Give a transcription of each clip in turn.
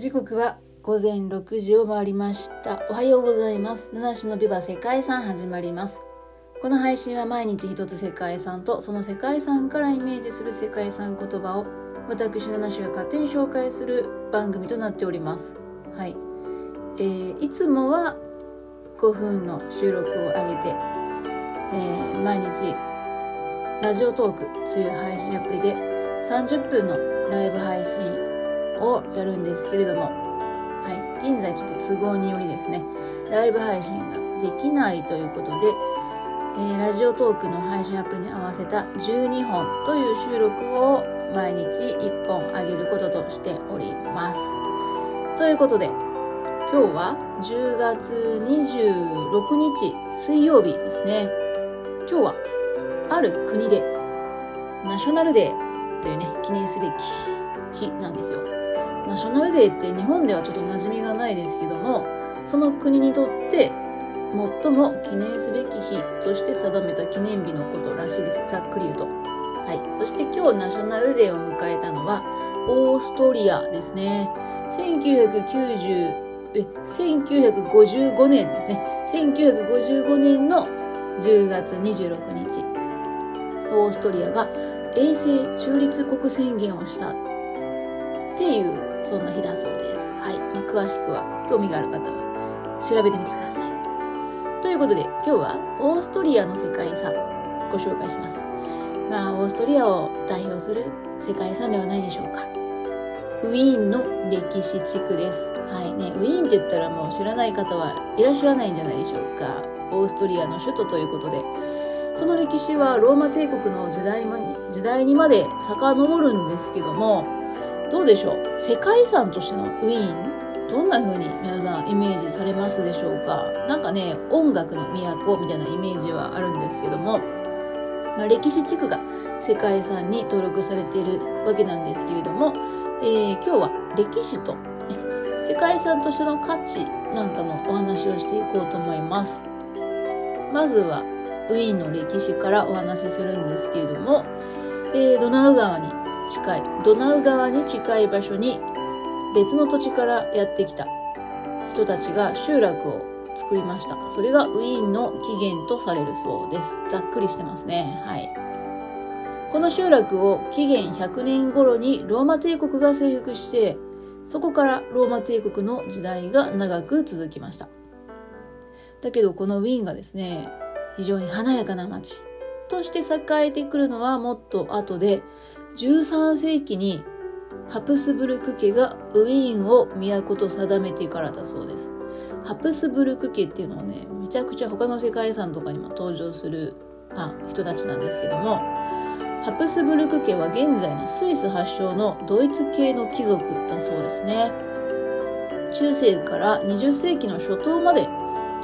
時刻は午前6時を回りました。おはようございます。七種のビバ世界遺産始まります。この配信は毎日一つ世界遺産とその世界遺産からイメージする世界遺産言葉を私七種が勝手に紹介する番組となっております。はい。えー、いつもは5分の収録を上げて、えー、毎日ラジオトークという配信アプリで30分のライブ配信をやるんですけれども、はい、現在ちょっと都合によりですね、ライブ配信ができないということで、えー、ラジオトークの配信アプリに合わせた12本という収録を毎日1本上げることとしております。ということで、今日は10月26日水曜日ですね。今日はある国でナショナルデーというね、記念すべき日なんですよ。ナショナルデーって日本ではちょっと馴染みがないですけども、その国にとって最も記念すべき日として定めた記念日のことらしいです。ざっくり言うと。はい。そして今日ナショナルデーを迎えたのは、オーストリアですね。1990、え、1955年ですね。1955年の10月26日、オーストリアが永世中立国宣言をしたっていう、そんな日だそうです。はい。まあ、詳しくは、興味がある方は調べてみてください。ということで、今日はオーストリアの世界遺産、ご紹介します。まあ、オーストリアを代表する世界遺産ではないでしょうか。ウィーンの歴史地区です。はいね、ウィーンって言ったらもう知らない方はいらっしゃらないんじゃないでしょうか。オーストリアの首都ということで。その歴史はローマ帝国の時代時代にまで遡るんですけども、どうでしょう？世界遺産としてのウィーン、どんな風に皆さんイメージされますでしょうか？なんかね、音楽の都みたいなイメージはあるんですけども、まあ、歴史地区が世界遺産に登録されているわけなんですけれども、えー、今日は歴史と、ね、世界遺産としての価値なんかのお話をしていこうと思います。まずは、ウィーンの歴史からお話しするんですけれども、えー、ドナウ川に近い、ドナウ川に近い場所に別の土地からやってきた人たちが集落を作りました。それがウィーンの起源とされるそうです。ざっくりしてますね。はい。この集落を紀元100年頃にローマ帝国が征服して、そこからローマ帝国の時代が長く続きました。だけどこのウィーンがですね、非常に華やかな街として栄えてくるのはもっと後で、13世紀にハプスブルク家がウィーンを都と定めてからだそうです。ハプスブルク家っていうのはね、めちゃくちゃ他の世界遺産とかにも登場する、まあ、人たちなんですけども、ハプスブルク家は現在のスイス発祥のドイツ系の貴族だそうですね。中世から20世紀の初頭まで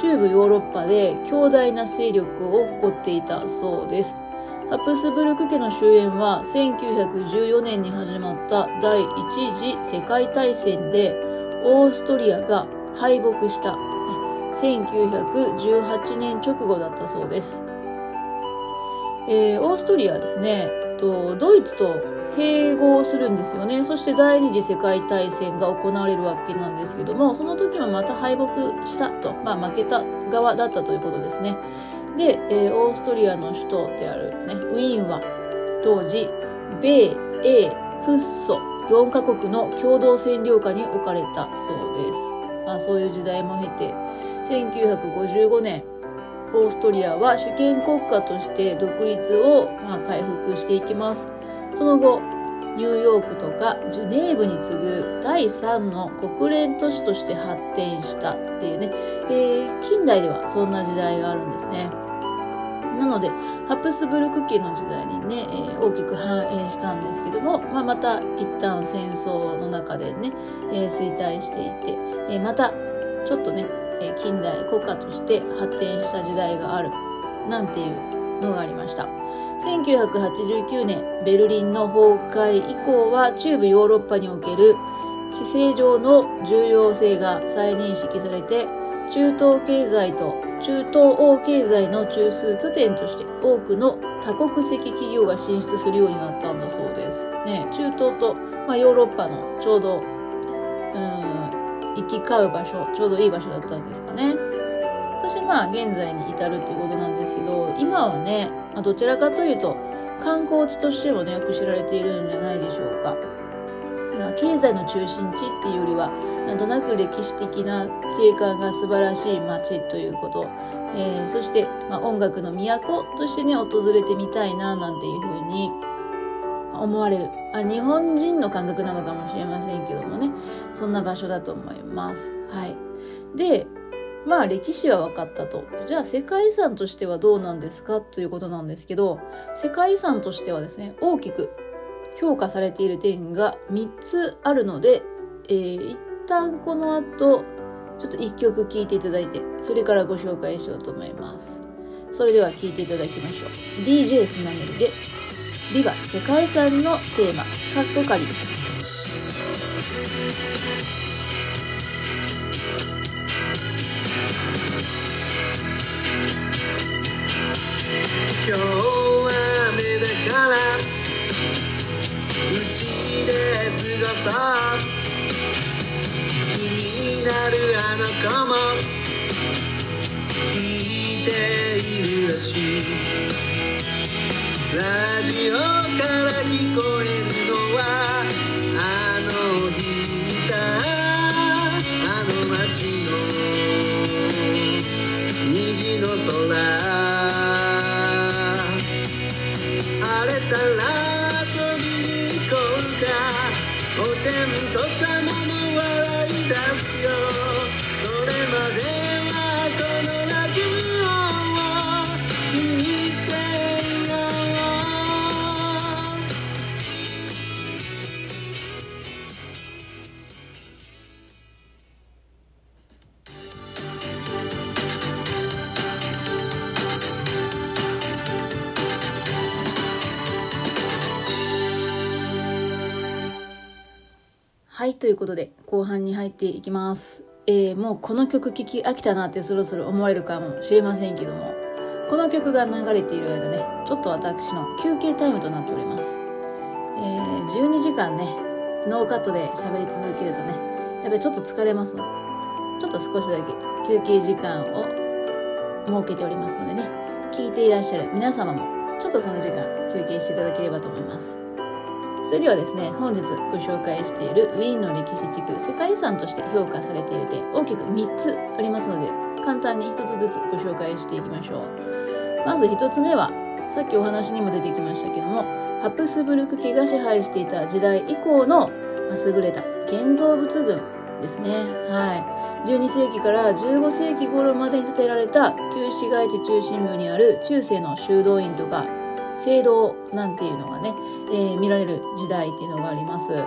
中部ヨーロッパで強大な勢力を誇っていたそうです。ハプスブルク家の終焉は1914年に始まった第一次世界大戦でオーストリアが敗北した1918年直後だったそうです。えー、オーストリアですね、ドイツと併合するんですよね。そして第二次世界大戦が行われるわけなんですけども、その時はまた敗北したと、まあ負けた側だったということですね。で、えー、オーストリアの首都であるね、ウィーンは当時、米、英、フッソ4カ国の共同占領下に置かれたそうです。まあそういう時代も経て、1955年、オーストリアは主権国家として独立を、まあ、回復していきます。その後、ニューヨークとかジュネーブに次ぐ第3の国連都市として発展したっていうね、えー、近代ではそんな時代があるんですね。なので、ハプスブルク家の時代にね、えー、大きく繁栄したんですけども、まあ、また一旦戦争の中でね、えー、衰退していて、えまたちょっとね、近代国家として発展した時代があるなんていうのがありました1989年ベルリンの崩壊以降は中部ヨーロッパにおける地政上の重要性が再認識されて中東経済と中東欧経済の中枢拠点として多くの多国籍企業が進出するようになったんだそうです。ね、中東と、まあ、ヨーロッパのちょうどうん、行き交う場所、ちょうどいい場所だったんですかね。しまあ現在に至るっていうことなんですけど、今はね、まあ、どちらかというと観光地としてもね、よく知られているんじゃないでしょうか。まあ、経済の中心地っていうよりは、なんとなく歴史的な景観が素晴らしい街ということ、えー、そして、まあ、音楽の都としてね、訪れてみたいな、なんていうふうに思われるあ。日本人の感覚なのかもしれませんけどもね、そんな場所だと思います。はい。で、まあ歴史は分かったと。じゃあ世界遺産としてはどうなんですかということなんですけど、世界遺産としてはですね、大きく評価されている点が3つあるので、えー、一旦この後、ちょっと1曲聴いていただいて、それからご紹介しようと思います。それでは聴いていただきましょう。DJ スナメリで、ビバ世界遺産のテーマ、カッコカリ。今日は雨だからうちで過ごそう。気になるあの子も聞いているらしい。ラジオから聞こえるはい、ということで、後半に入っていきます。えー、もうこの曲聴き飽きたなってそろそろ思われるかもしれませんけども、この曲が流れている間ね、ちょっと私の休憩タイムとなっております。えー、12時間ね、ノーカットで喋り続けるとね、やっぱりちょっと疲れますので、ちょっと少しだけ休憩時間を設けておりますのでね、聞いていらっしゃる皆様も、ちょっとその時間休憩していただければと思います。それではですね、本日ご紹介しているウィーンの歴史地区、世界遺産として評価されている点、大きく3つありますので、簡単に1つずつご紹介していきましょう。まず1つ目は、さっきお話にも出てきましたけども、ハプスブルク家が支配していた時代以降の優れた建造物群ですね。はい。12世紀から15世紀頃までに建てられた旧市街地中心部にある中世の修道院とか聖堂なんていうのがね、えー、見られる時代っていうのがあります。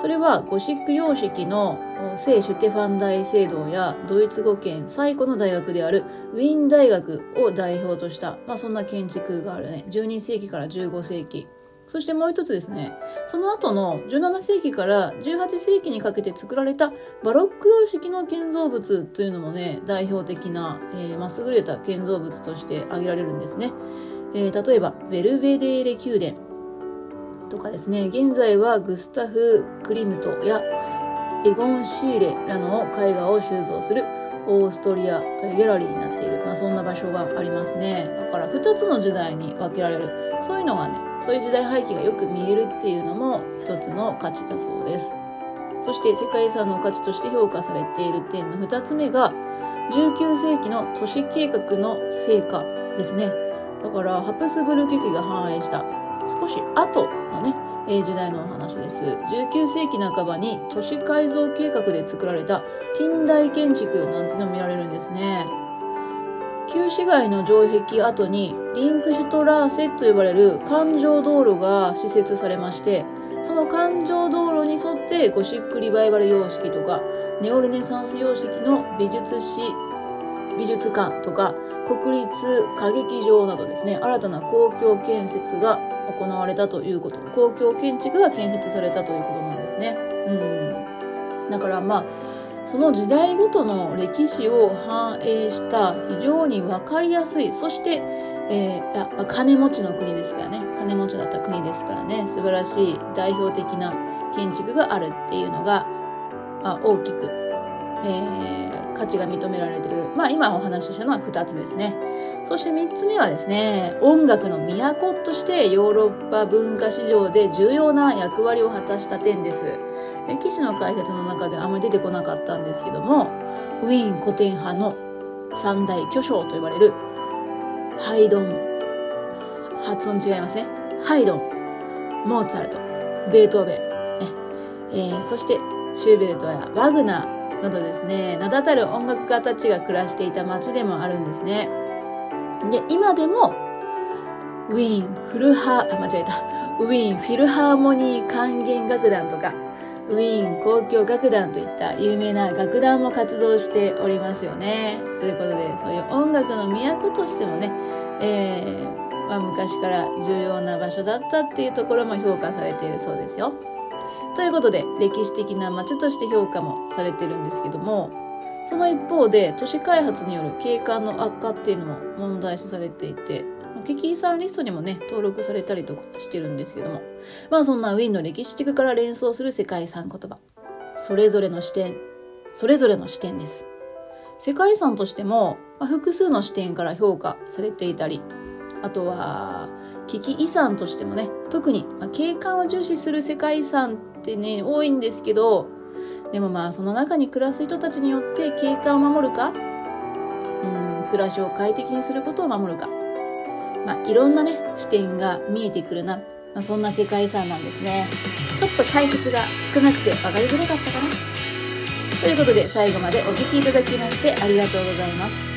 それはゴシック様式の聖シュテファン大聖堂やドイツ語圏最古の大学であるウィーン大学を代表とした、まあそんな建築があるね。12世紀から15世紀。そしてもう一つですね、その後の17世紀から18世紀にかけて作られたバロック様式の建造物というのもね、代表的な、えー、まあ、優れた建造物として挙げられるんですね。えー、例えば、ベルベデーレ宮殿とかですね、現在はグスタフ・クリムトやエゴン・シーレらの絵画を収蔵するオーストリアギャラリーになっている、まあ、そんな場所がありますね。だから2つの時代に分けられる。そういうのがね、そういう時代背景がよく見えるっていうのも一つの価値だそうです。そして世界遺産の価値として評価されている点の2つ目が、19世紀の都市計画の成果ですね。だからハプスブルク家が繁栄した少し後のね、え、時代のお話です。19世紀半ばに都市改造計画で作られた近代建築なんてのも見られるんですね。旧市街の城壁跡にリンクシュトラーセと呼ばれる環状道路が施設されまして、その環状道路に沿ってゴシックリバイバル様式とかネオルネサンス様式の美術史美術館とか国立歌劇場などですね、新たな公共建設が行われたということ、公共建築が建設されたということなんですね。うん。だからまあ、その時代ごとの歴史を反映した非常にわかりやすい、そして、えー、やっぱ金持ちの国ですからね、金持ちだった国ですからね、素晴らしい代表的な建築があるっていうのが、まあ、大きく、えー、価値が認められてる。まあ今お話ししたのは2つですね。そして3つ目はですね、音楽の都としてヨーロッパ文化史上で重要な役割を果たした点です。歴史の解説の中であんまり出てこなかったんですけども、ウィーン古典派の三大巨匠と呼ばれるハイドン、発音違いますね。ハイドン、モーツァルト、ベートーベン、ねえー、そしてシューベルトやワグナーなどですね、名だたる音楽家たちが暮らしていた街でもあるんですね。で、今でも、ウィーンフルハー、あ、間違えた。ウィーンフィルハーモニー管弦楽団とか、ウィーン交響楽団といった有名な楽団も活動しておりますよね。ということで、そういう音楽の都としてもね、えー、まあ、昔から重要な場所だったっていうところも評価されているそうですよ。ということで、歴史的な街として評価もされてるんですけども、その一方で、都市開発による景観の悪化っていうのも問題視されていて、危機遺産リストにもね、登録されたりとかしてるんですけども。まあそんなウィンの歴史地区から連想する世界遺産言葉。それぞれの視点、それぞれの視点です。世界遺産としても、まあ、複数の視点から評価されていたり、あとは、危機遺産としてもね、特に、景観を重視する世界遺産ってね、多いんですけど、でもまあその中に暮らす人たちによって景観を守るか、うん、暮らしを快適にすることを守るか、まあ、いろんなね、視点が見えてくるな。まあ、そんな世界遺産なんですね。ちょっと解説が少なくて分かりづらかったかな？ということで最後までお聴きいただきましてありがとうございます。